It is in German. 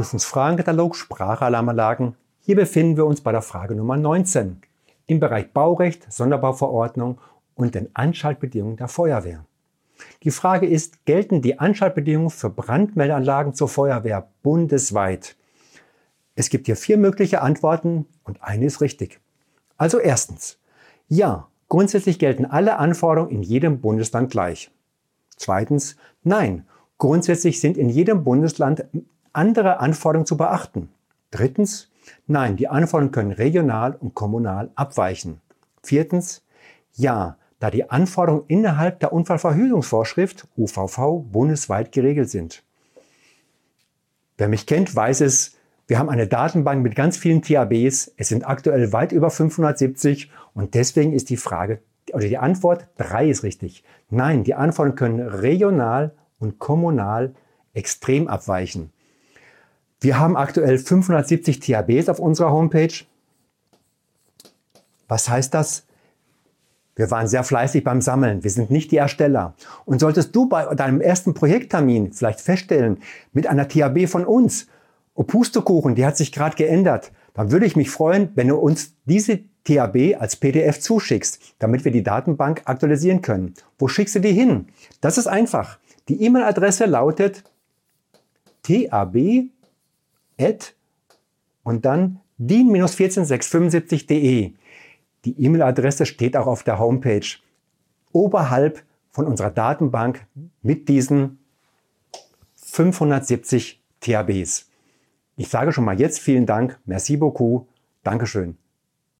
Prüfungsfragenkatalog Sprachalarmanlagen. Hier befinden wir uns bei der Frage Nummer 19 im Bereich Baurecht, Sonderbauverordnung und den Anschaltbedingungen der Feuerwehr. Die Frage ist, gelten die Anschaltbedingungen für Brandmeldeanlagen zur Feuerwehr bundesweit? Es gibt hier vier mögliche Antworten und eine ist richtig. Also erstens, ja, grundsätzlich gelten alle Anforderungen in jedem Bundesland gleich. Zweitens, nein, grundsätzlich sind in jedem Bundesland andere Anforderungen zu beachten. Drittens, nein, die Anforderungen können regional und kommunal abweichen. Viertens, ja, da die Anforderungen innerhalb der Unfallverhütungsvorschrift UVV bundesweit geregelt sind. Wer mich kennt, weiß es, wir haben eine Datenbank mit ganz vielen THBs. Es sind aktuell weit über 570 und deswegen ist die Frage oder die Antwort 3 ist richtig. Nein, die Anforderungen können regional und kommunal extrem abweichen. Wir haben aktuell 570 THBs auf unserer Homepage. Was heißt das? Wir waren sehr fleißig beim Sammeln. Wir sind nicht die Ersteller. Und solltest du bei deinem ersten Projekttermin vielleicht feststellen, mit einer THB von uns, oh Pustekuchen, die hat sich gerade geändert, dann würde ich mich freuen, wenn du uns diese THB als PDF zuschickst, damit wir die Datenbank aktualisieren können. Wo schickst du die hin? Das ist einfach. Die E-Mail-Adresse lautet tab und dann din-14675.de. Die E-Mail-Adresse steht auch auf der Homepage oberhalb von unserer Datenbank mit diesen 570 THBs. Ich sage schon mal jetzt vielen Dank, merci beaucoup, Dankeschön.